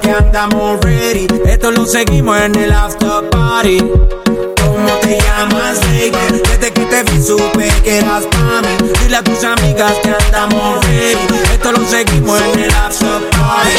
Que andamos ready. Esto lo seguimos en el after party. ¿Cómo te llamas, baby? Que te vi supe que eras pa' mí. Dile a tus amigas que andamos ready. Esto lo seguimos en el after party.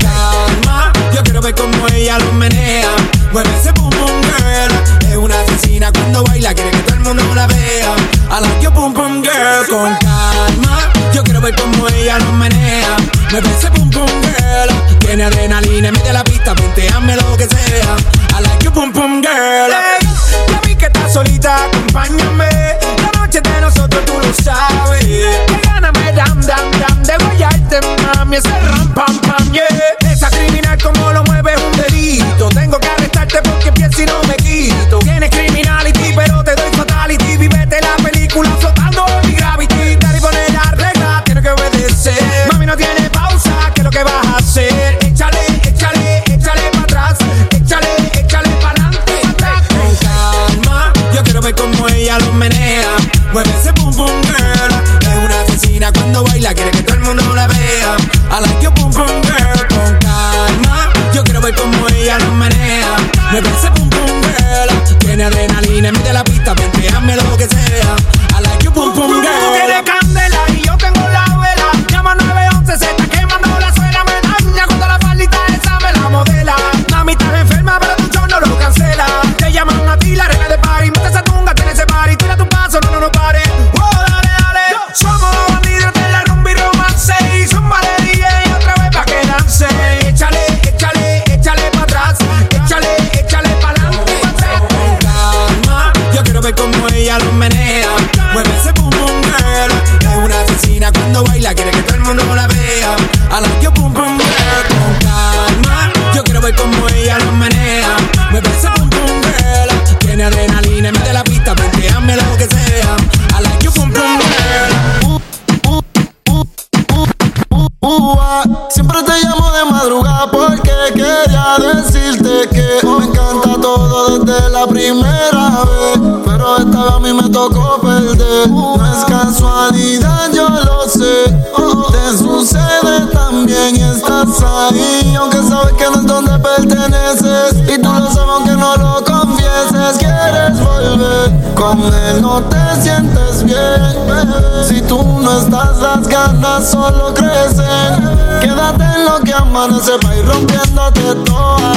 Calma, yo quiero ver cómo ella lo menea. Mueve ese boom boom girl. Es una asesina cuando baila, quiere que todo el mundo la vea. I like your boom boom girl. Con calma, yo quiero ver cómo ella lo menea. Mueve ese boom boom girl. Tiene adrenalina, mete la pista, hazme lo que sea. I like your boom boom girl. Ya vi que estás solita, acompáñame. La noche de nosotros, tú lo sabes. Que gana me dam, dam, dam. De guayarte, mami, ese ram, pam, pam, yeah. Esa criminal como lo mueve es un delito. Mueve ese boom boom girl. Tiene adrenalina, mete la No es casualidad, yo lo sé. Te sucede también y estás ahí. Aunque sabes que no es donde perteneces. Y tú lo sabes aunque no lo confieses. Quieres volver con él, no te sientes bien. Si tú no estás, las ganas solo crecen. Quédate en lo que amanece para ir rompiéndote toda.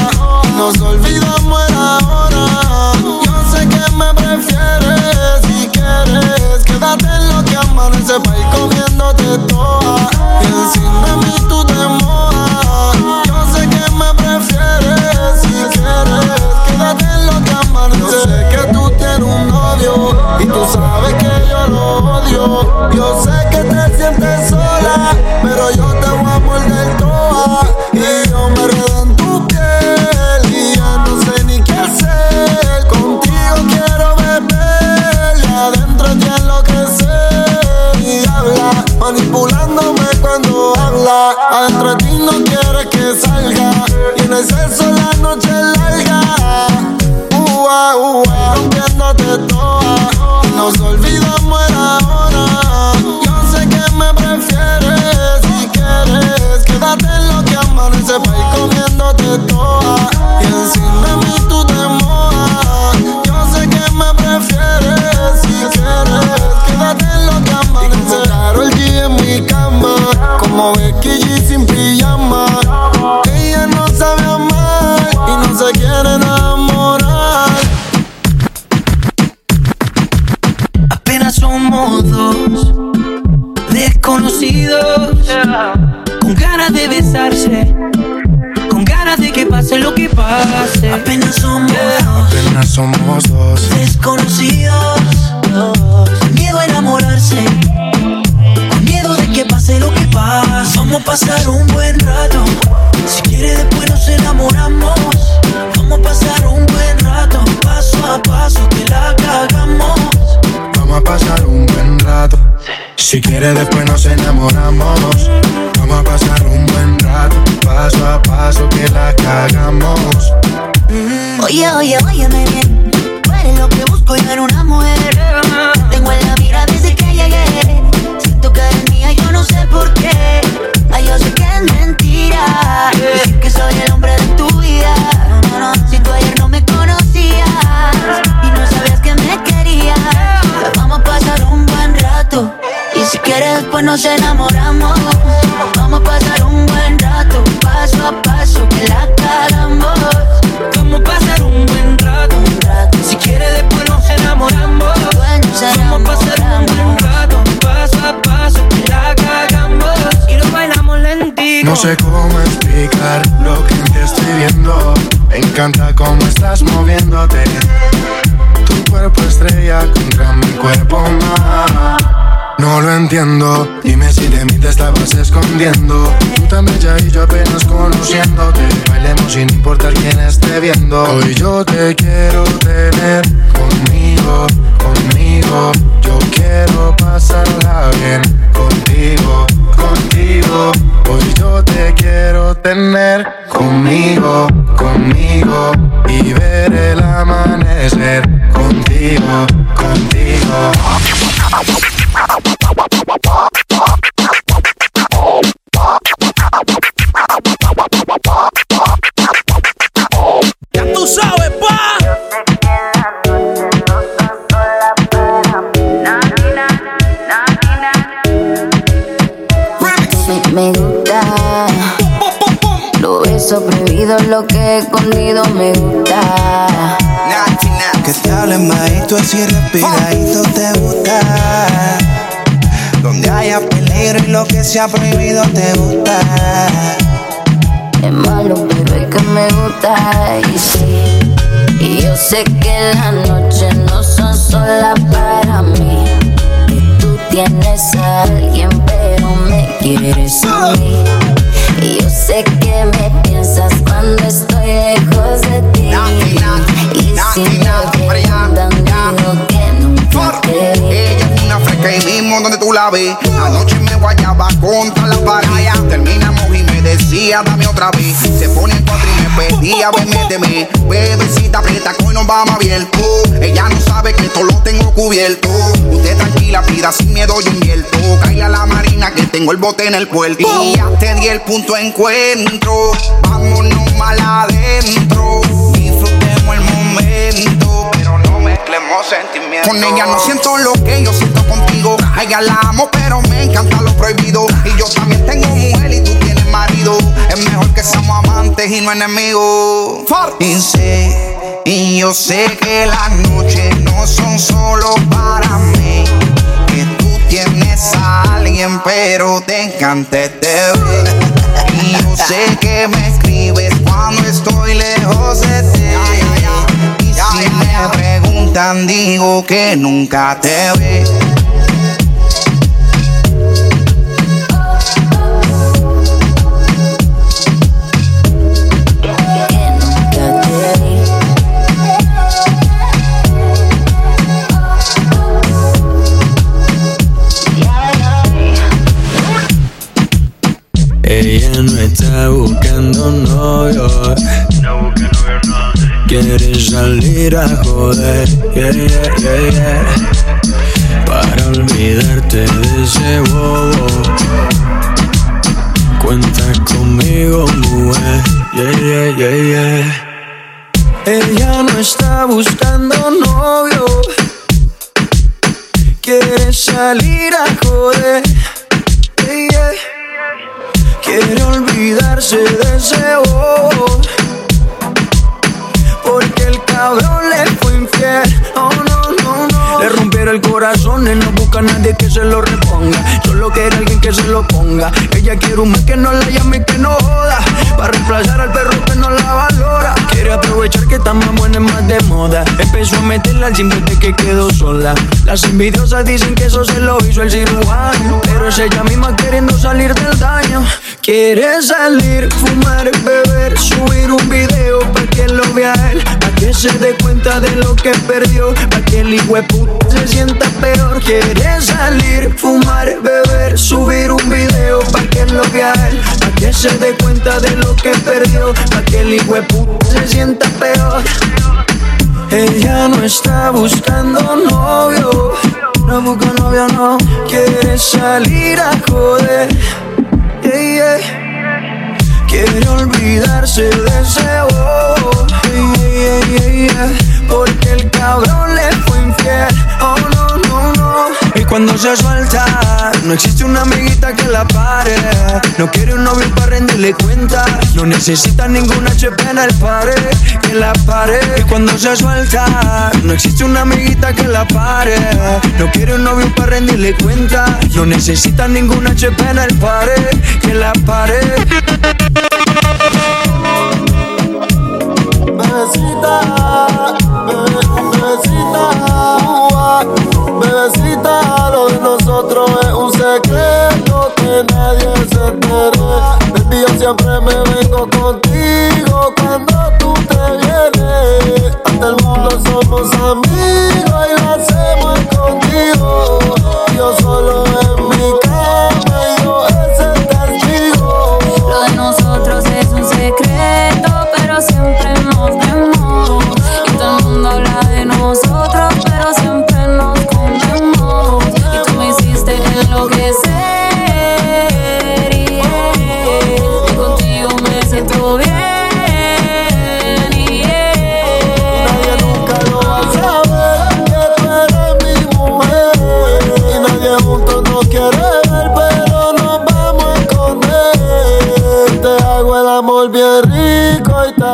Nos olvidamos el ahora. Yo sé que me prefieres quieres. Quédate en lo que amanece para ir comiéndote toda. Y encima de mí tú te mojas. Yo sé que me prefieres si quieres. Quédate en lo que amanece. Yo sé que tú tienes un novio y tú sabes que yo lo odio. Yo si quieres después nos enamoramos. Vamos a pasar un buen rato, paso a paso que la cagamos. Oye, oye, óyeme bien. Tú eres lo que busco yo en una mujer. tengo en la mira desde que llegué. Siento que eres mía, yo no sé por qué. Ay, yo sé que es mentira. Decir que soy el hombre de después nos enamoramos. Vamos a pasar un buen rato Paso a paso que la cagamos Vamos a pasar un buen rato, Si quieres después nos enamoramos. Vamos a pasar un buen rato Paso a paso que la cagamos Y lo bailamos lentito. No sé cómo explicar lo que te estoy viendo. Me encanta cómo estás moviéndote. Tu cuerpo estrella contra mi cuerpo más no lo entiendo, dime si de mí te estabas escondiendo. Tú tan bella y yo apenas conociéndote. Bailemos sin importar quién esté viendo. Hoy yo te quiero tener conmigo, conmigo. Yo quiero pasarla bien contigo, contigo. Hoy yo te quiero tener conmigo, conmigo. Y ver el amanecer contigo, contigo. Me, gusta. Lo lo que he escondido me gusta. Que te hablen bajito así respiradito te gusta. Donde haya peligro y lo que sea prohibido te gusta. Es malo, pero es que me gusta y sí. Y yo sé que las noches no son solas para mí. Tú tienes a alguien, pero me quieres a mí. Y yo sé que me piensas cuando estoy lejos de ti. Y si me preguntan, digo que nunca te vi. Ella es una fresca y mismo donde tú la ves. Anoche me guayaba contra la pared. Terminamos y me decía, dame otra vez. Se pone en cuatro y me pedía, ven, méteme. Bebecita, aprieta, hoy nos vamos abierto. Ella no sabe que esto lo tengo cubierto. Usted tranquila, pida sin miedo, yo invierto. Cae a la marina que tengo el bote en el puerto. Y ya te di el punto encuentro. Vámonos mal adentro. Disfrutemos el momento, pero no mezclemos sentimientos. Con ella no siento lo que yo siento contigo. A ella la amo, pero me encanta lo prohibido. Y yo también tengo mujer y tú marido. Es mejor que seamos amantes y no enemigos. Y sé, y yo sé que las noches no son solo para mí. Que tú tienes a alguien, pero te encanta este. Y yo sé que me escribes cuando estoy lejos de ti. Y si me preguntan, digo que nunca te ve. No está buscando novio. Quiere salir a joder, yeah, yeah, yeah, yeah. Para olvidarte de ese bobo. Cuenta conmigo, mujer, yeah, yeah, yeah, yeah. Ella no está buscando novio. Quiere salir a joder, yeah, yeah. Quiere olvidarse de ese bobo Porque el cabrón le fue infiel. Oh no, no, no el corazón corazones, no busca a nadie que se lo reponga. Solo quiere alguien que se lo ponga. Ella quiere un mes que no la llame y que no joda. Para reemplazar al perro que no la valora. Quiere aprovechar que está más buena y más de moda. Empezó a meterla al simple de que quedó sola. Las envidiosas dicen que eso se lo hizo el cirujano. Pero es ella misma queriendo salir del daño. Quiere salir, fumar, beber, subir un video para que lo vea él, para que se dé cuenta de lo que perdió, para que el hijo se sienta peor. Quiere salir, fumar, beber, subir un video para que él, para que se dé cuenta de lo que perdió, para que el hijo se sienta peor. Ella no está buscando novio, no busca novio, no quiere salir a joder. Quiere olvidarse de ese bobo. Porque el cabrón le fue infiel. Oh. Cuando se suelta, no existe una amiguita que la pare. No quiere un novio para rendirle cuenta. No necesita ninguna HP en el pared que la pare. Y cuando se suelta, no existe una amiguita que la pare. No quiere un novio para rendirle cuenta. No necesita ninguna HP en el pared que la pare. Bebecita, bebecita, bebecita, lo de nosotros es un secreto que nadie se entere. Baby, yo siempre me vengo contigo cuando tú te vienes. Ante el mundo somos amigos y lo hacemos escondido.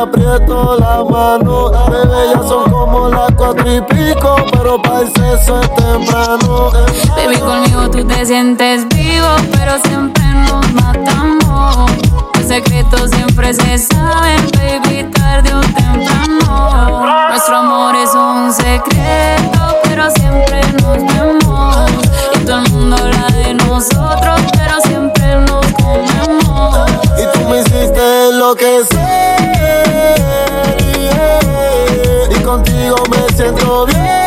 Aprieto la mano. Bebé, ya son como las cuatro y pico, pero para el sexo es temprano. Baby, conmigo tú te sientes vivo, pero siempre nos matamos. Los secretos siempre se saben, baby, tarde o temprano. Nuestro amor es un secreto, pero siempre nos vemos. Y todo el mundo habla de nosotros, pero siempre nos comemos. Y tú me enloquecer. yeah. Y contigo me siento bien.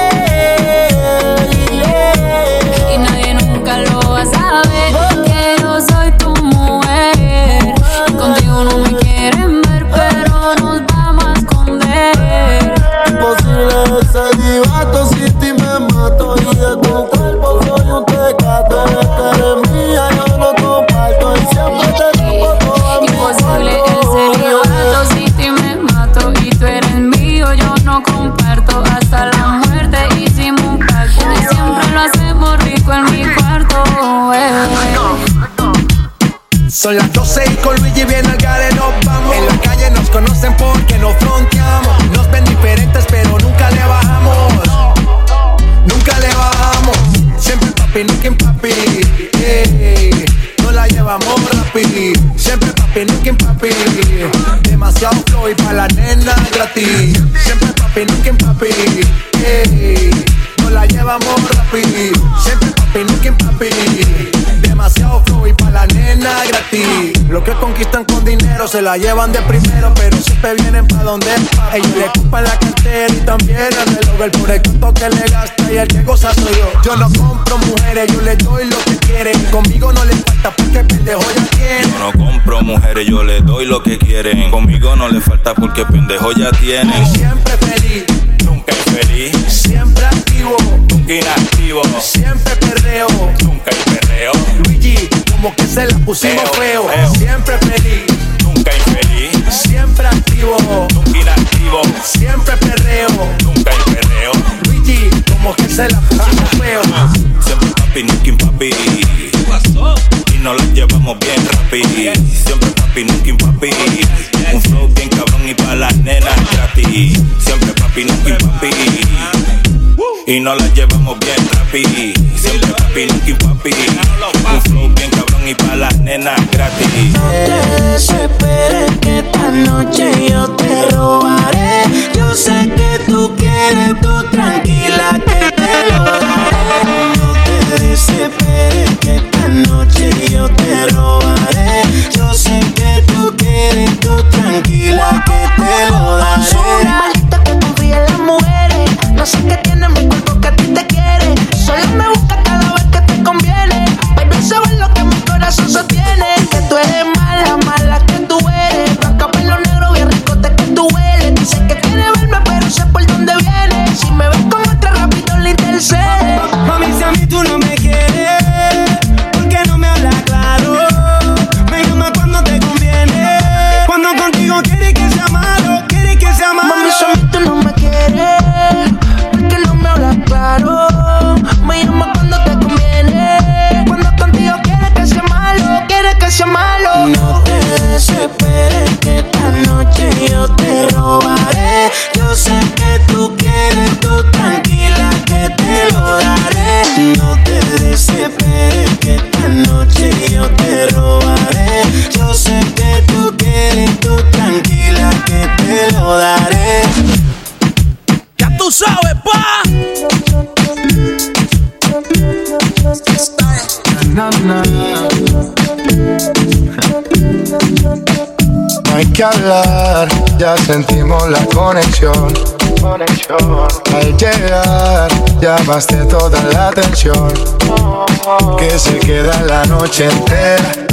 Se la llevan de primero, pero siempre vienen pa' donde es pa'. Ellos le ocupan la cartera y también el reloj. El por el cuento que le gasta y el que goza soy yo. Yo no compro mujeres, yo les doy lo que quieren. Conmigo no le falta porque pendejo ya tiene. Yo no compro mujeres, yo le doy lo que quieren. Conmigo no le falta porque pendejo ya tienen. Siempre feliz, Nunca infeliz, siempre activo, nunca inactivo, siempre perreo. nunca hay perreo, Luigi, como que se la pusimos Feo, feo. feo. Siempre feliz, nunca infeliz, siempre activo, nunca inactivo, siempre perreo. nunca hay perreo. Luigi, como que se la pusimos feo. Siempre papi, nunca impapi. Y nos la llevamos bien rapi. Siempre papi, nunca impapi. Un flow bien cabrón y pa' las nenas gratis. Siempre papi, nunca impapi. Y nos la llevamos bien rapi. Siempre papi, nunca papi. Un flow bien cabrón y pa' las nenas gratis. No te desesperes que esta noche yo te robaré. Yo sé que tú quieres, tú tranquila que te lo daré. No te desesperes que esta noche yo te robaré. Yo sé que tú quieres, tú tranquila que No te ya sentimos la conexión. Al llegar, llamaste toda la atención. Que se queda la noche entera.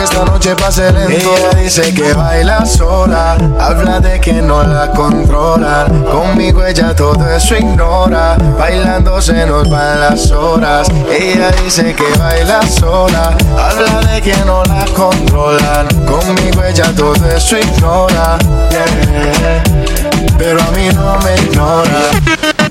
esta noche pase lento. Ella dice que baila sola Habla de que no la controlan Conmigo ella todo eso ignora Bailando se nos van las horas. Ella dice que baila sola Habla de que no la controlan Conmigo ella todo eso ignora. Pero a mí no me ignora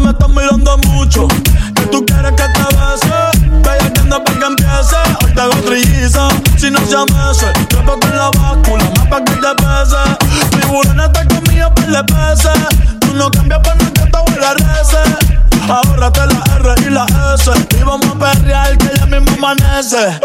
me estás mirando mucho. Que tú quieres que te bese. Bella que anda para que empiece. Hoy te hago trilliza. Si no se amese, te en la báscula. Más para que te pese. Tiburón está conmigo para le pese. Tú no cambias por nada que te huele a rece. Ahórrate la R y la S. Y vamos a perrear que ya mismo amanece.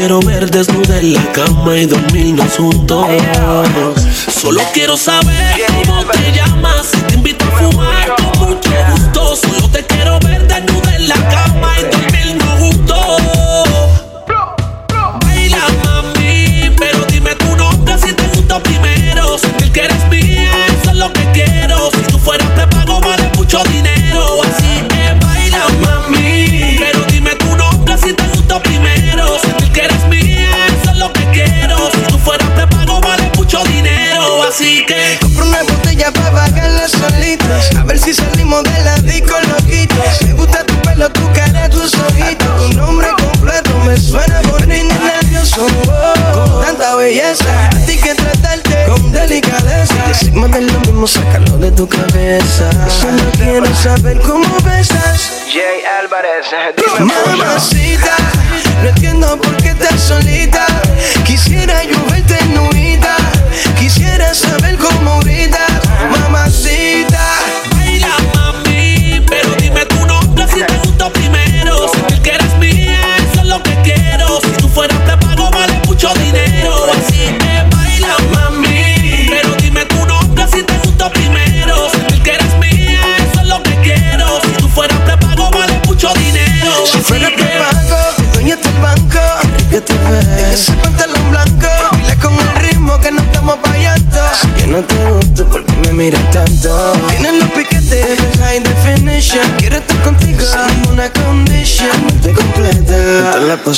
quiero ver desnuda en la cama y dormirnos juntos. Solo quiero saber cómo te llamas. Si te invito a fumar con mucho gusto. Solo te quiero ver desnuda en la cama. saber cómo besas. Jay Álvarez, Mamacita, no entiendo por qué estás solita.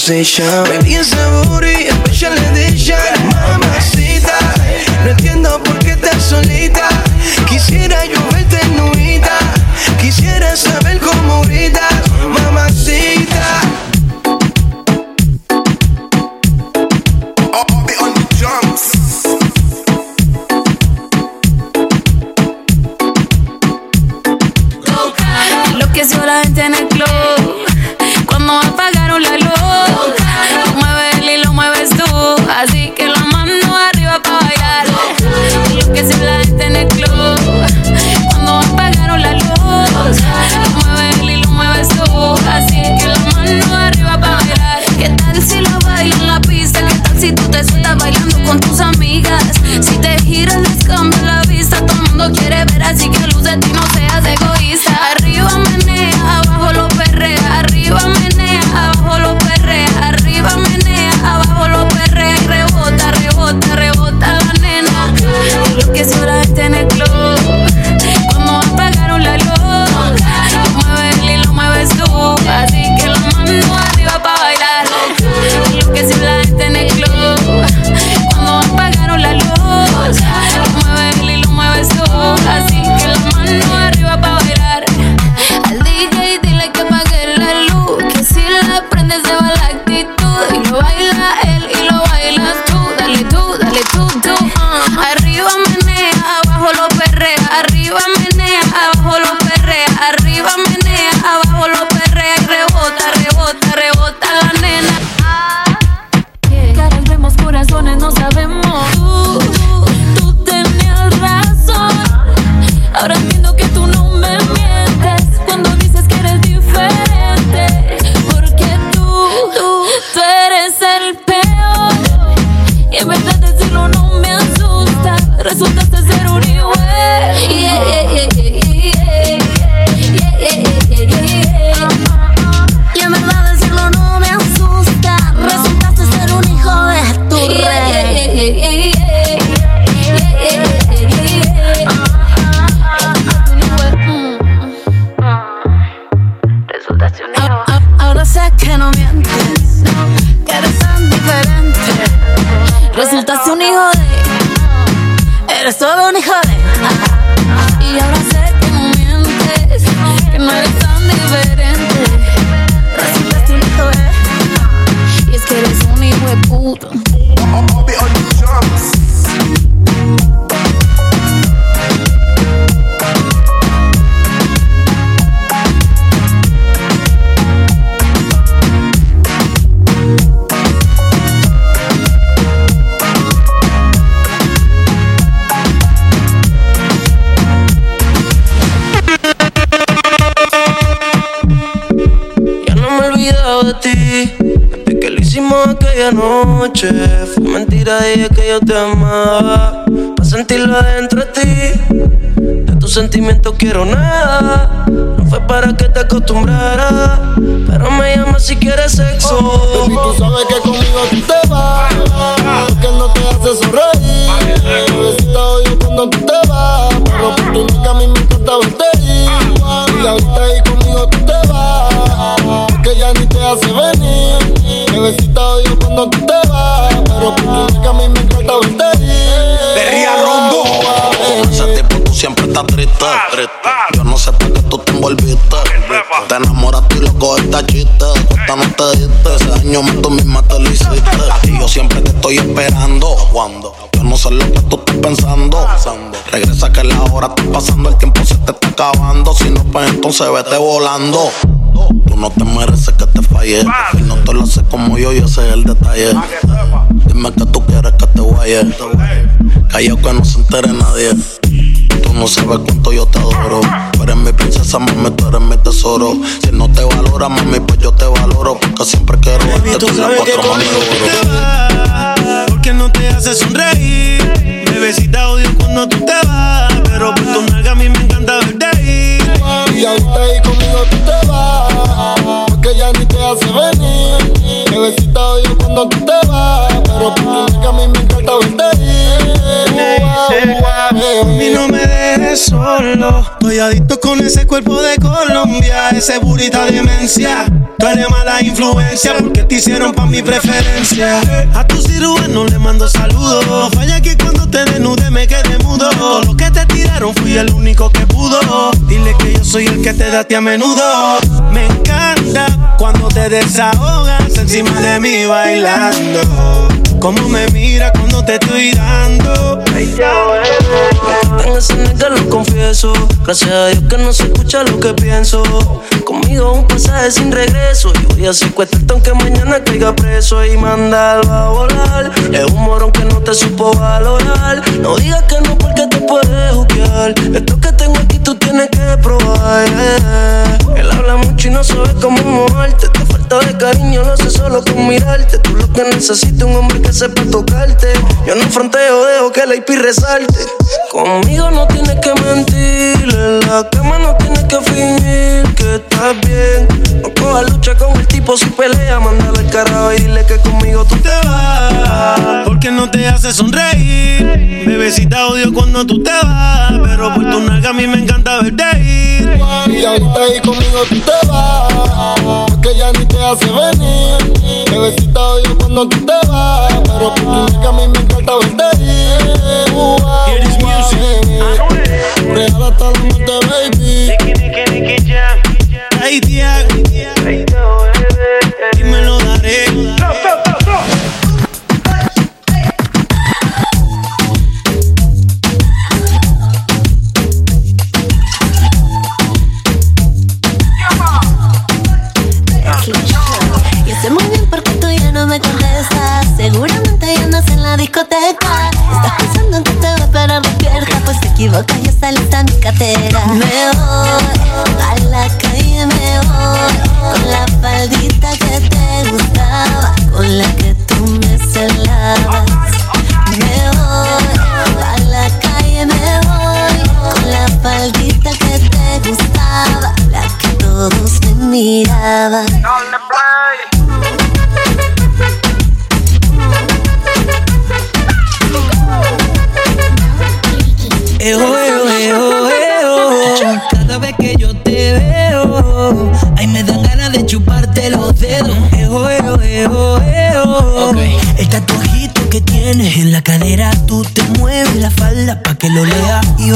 conversation Maybe it's a noche. Fue mentira de que yo te amaba. Para sentirlo adentro de ti. De tus sentimientos quiero nada. No fue para que te acostumbrara. Pero me llama si quieres sexo. Baby, tú sabes que conmigo tú te vas. Que no te hace sonreír. Bebecita odio cuando tú te vas. Vas. Pero por tu nunca a mí me encanta verte ir. Berría Rondo. Ese tipo tú siempre estás triste, triste. Yo no sé por qué tú te envolviste. Te enamoraste y lo cogiste chiste. Cuesta no te diste. Ese año más tú misma te lo hiciste. Y yo siempre te estoy esperando. Cuando yo no sé lo que tú estás pensando. Regresa que la hora está pasando. El tiempo se te está acabando. Si no, pues entonces vete volando. Tú no te mereces que te falle. Y no te lo haces como yo y ese es el detalle. Dime que tú quieres que te vaya. Callao que no se entere nadie. Tú no sabes cuánto yo te adoro. Tú eres mi princesa, mami, tú eres mi tesoro. Si no te valora, mami, pues yo te valoro. Porque siempre quiero verte tú la sabes que cuatro vas, porque no te hace sonreír. Bebecita odio cuando tú te vas, pero por tu nalga a mí me encanta verte. Y ahorita ahí conmigo tú te vas. Porque ya ni te hace venir. Bebecita odio cuando tú te vas. Pero por tu nunca a mí me encanta verte ir. Y no me dejes solo. Estoy adicto con ese cuerpo de Colombia, ese burita demencia. Tú eres mala influencia porque te hicieron pa' mi preferencia. A tu cirujano le mando saludos. Falla que cuando te desnude me quede mudo. Lo que te tiraron fui el único que pudo. Dile que yo soy el que te da a menudo. Me encanta cuando te desahogas encima de mí bailando. Como me mira cuando te estoy dando. En ese nigga lo confieso. Gracias a Dios que no se escucha lo que pienso. Conmigo un pasaje sin regreso. Y voy a secuestrarte aunque mañana caiga preso y mandarlo a volar. Es un morón que no te supo valorar. No digas que no porque te puedes juzgar. Esto que tengo aquí tú tienes que probar. Él habla mucho y no sabe cómo moverte. Te falta de cariño, lo sé solo con mirarte. Tú lo que necesitas un hombre que sepa tocarte. Yo no fronteo, dejo que la IP resalte. Conmigo no tienes que mentir. En la cama no tienes que fingir que estás bien. No cojas lucha con el tipo si pelea. Mándale al carajo y dile que conmigo tú te vas. Porque no te hace sonreír. Bebecita odio cuando tú te vas. Pero por tu nalga a mí me encanta verte ir. Y ahorita ahí conmigo tú te vas. Porque ya ni te hace venir. Bebecita odio cuando tú te vas. Pero por tu nunca a mí me encanta verte ir. Real hasta la muerte, baby. Ay, tía. Y saliste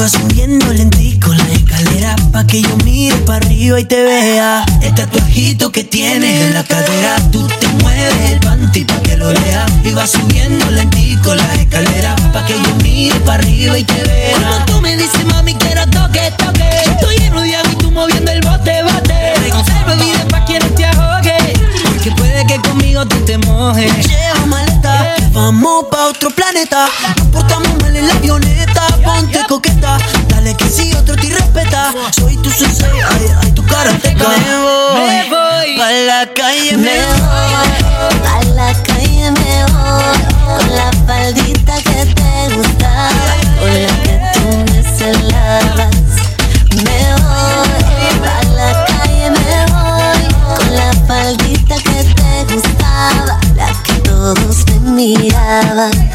Y vas subiendo lentico la escalera pa' que yo mire para arriba y te vea. El tatuajito que tienes en la cadera, tú te mueves el panty pa' que lo lea. Y vas subiendo lentico la escalera pa' que yo mire para arriba y te vea. Cuando tú me dices, mami, quiero toque, toque. Estoy lleno de agua y tú moviendo el bote, bote. Te conservo vida pa' quienes te ahogue. Porque puede que conmigo tú te mojes. Lleva maleta, que vamos pa' otro planeta. Nos portamos mal en la avioneta. Ponte coqueta, la calle, me Me voy. a la calle me voy. Con la faldita que te gusta. Con la que tú me celabas Me voy, a la calle me voy. Con la faldita que te gustaba. La que todos me miraban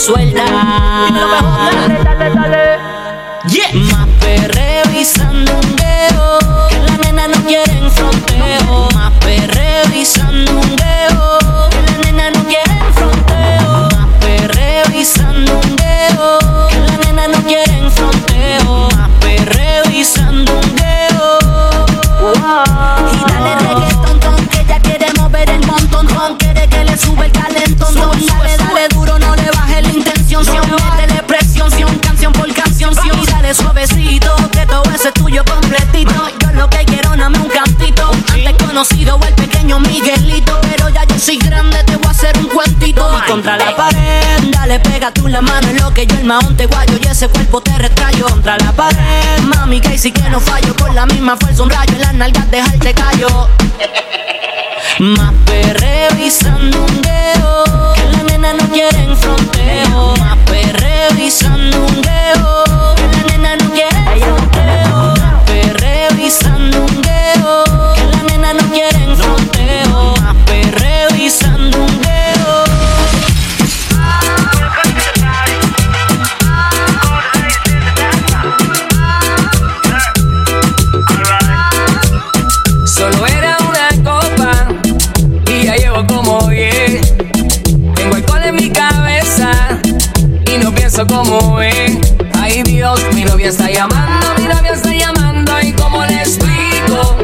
suelta. Pega tú la mano en lo que yo el maón te guayo, y ese cuerpo te retrayo, contra la pared, mami, que si que no fallo, con la misma fuerza, un rayo en las nalgas, dejarte callo. Más perreo y sandungueo Que la nena no quieren fronteo. Más perreo y sandungueo como es. Ay Dios, mi novia está llamando, mi novia está llamando y cómo le explico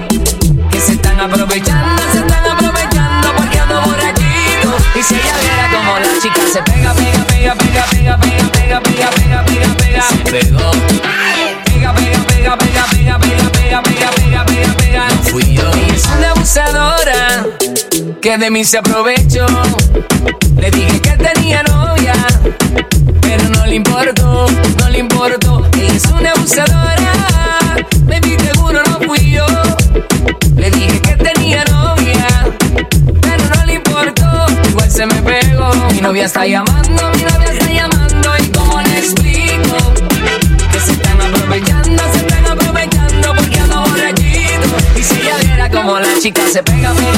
que se están aprovechando, se están aprovechando porque ando borrachito. Y si ella viera como la chica se pega, pega, pega, pega, pega, pega, pega, pega, pega, pega, pega, se pegó. Pega, pega, pega, pega, pega, pega, pega, pega, pega, pega, pega. No fui yo. Ella es una abusadora que de mí se aprovechó. Le dije que tenía pero no le importó, no le importó. Ella es una abusadora, baby seguro no fui yo. Le dije que tenía novia, pero no le importó. Igual se me pegó. Mi novia está llamando, mi novia está llamando y cómo le explico que se están aprovechando, se están aprovechando porque ando borrachito. Y si ella viera como la chica se pega, pega,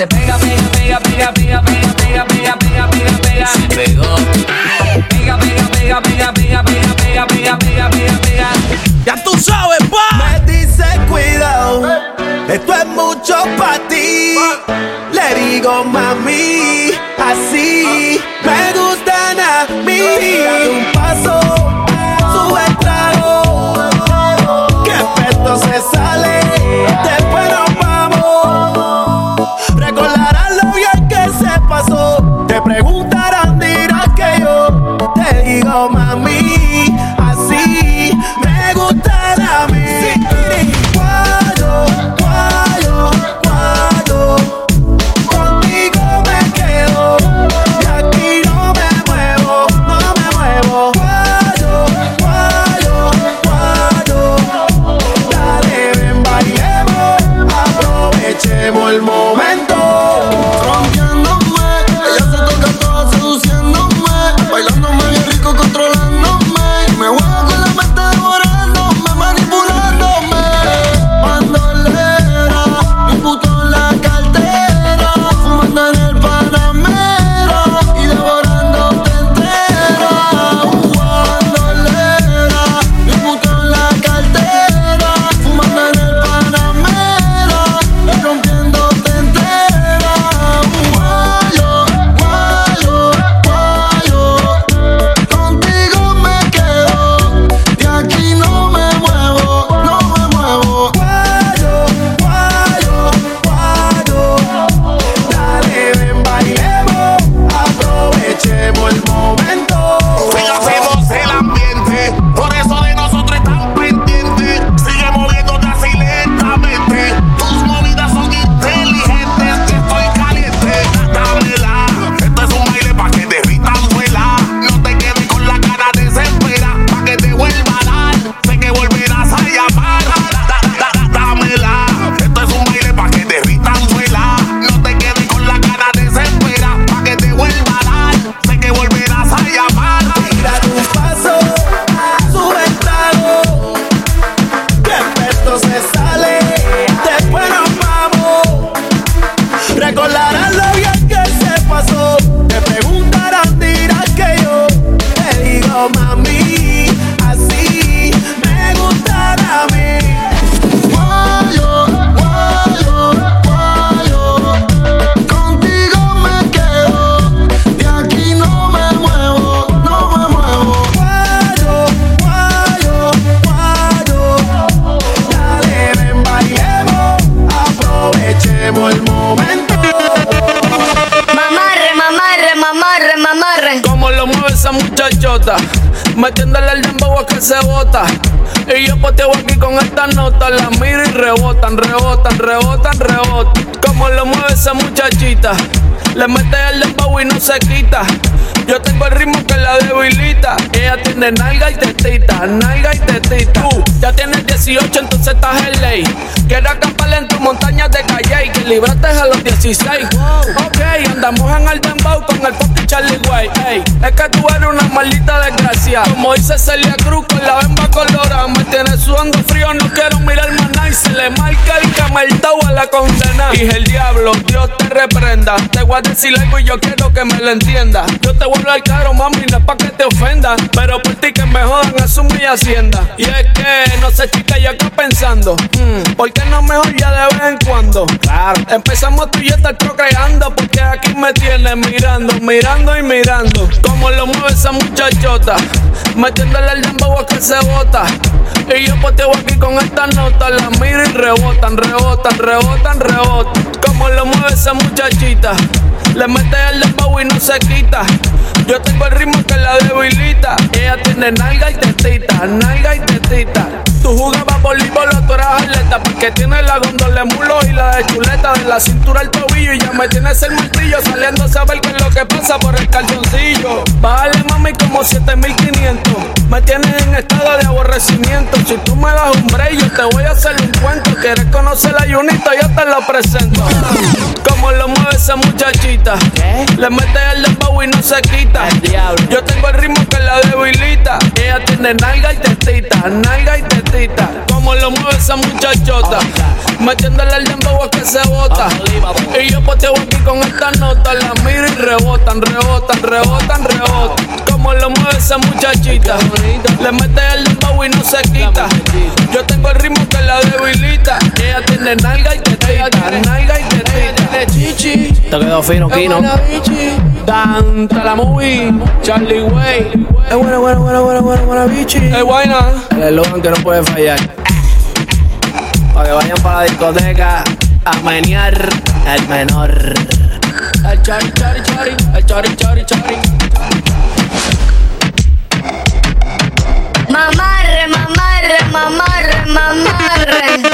se pega, pega, esa muchachota, metiéndole el dembow a que se bota. Y yo poteo aquí con esta nota, la miro y rebotan, rebotan, rebotan, rebotan. Como lo mueve esa muchachita, le mete el dembow y no se quita. Yo tengo el ritmo que la debilita. Ella tiene nalga y tetita, nalga y tetita. Tú ya tienes 18, entonces estás en ley. Quiero acampar en tus montañas de calle que libraste a los 16. Ok, andamos en el dembow con el fucking Charlie. Ey, es que tú eres una maldita desgracia. Como dice Celia Cruz con la bemba colorada. Me tienes sudando frío, no quiero mirar más nada. Y se le marca el cameltao a la condena. Dije el diablo, Dios te reprenda. Te voy a decir algo y yo quiero que me lo entienda. Yo te voy a hablar claro, mami, no es pa' que te ofenda. Pero por ti que me jodan, asume mi hacienda. Y es que, no sé, chica, yo acá pensando. mm, ¿Por qué no mejor ya de vez en cuando? Claro. Empezamos tú y yo estar procreando. Porque aquí me tienes mirando, mirando y mirando. Como lo mueve esa muchachota. Metiéndole el dembow a que se bota. Y yo poteo aquí con esta nota. La miro y rebotan, rebotan, rebotan, rebotan. Como lo mueve esa muchachita. Le mete el dembow y no se quita. Yo tengo el ritmo que la debilita. Ella tiene nalga y tetita, nalga y tetita. Tú jugabas voleibol tú eras atleta Porque tienes la gondola de mulo y la de chuleta De la cintura al tobillo y ya me tienes el martillo Saliendo a saber qué es lo que pasa por el calzoncillo. Bájale mami como 7500 Me tienes en estado de aborrecimiento. Si tú me das un break yo te voy a hacer un cuento. Quieres conocer la Junita, yo te lo presento. Como lo mueve esa muchachita. Le mete el dembow y no se quita. Yo tengo el ritmo que la debilita. Ella tiene nalga y tetita, nalga y tetita. Como lo mueve esa muchachota. Metiéndole el dembow a que se bota. Y yo poteo aquí con esta nota. La miro y rebotan, rebotan, rebotan, rebotan. Como lo mueve esa muchachita. Le mete el dembow y no se quita. Yo tengo el ritmo que la debilita. Ella tiene nalga y tetita, nalga y tetita. chichi. Te quedó fino, Kino. Danta la movie, Charlie Way. Es buena, buena, buena, buena, buena, buena, bichi. Es buena. El eslogan que no puede fallar. Para que vayan para la discoteca a menear el menor. El chari, chari, chari, el chari, chari, chari. Mamarre, mamarre, mamarre, mamarre.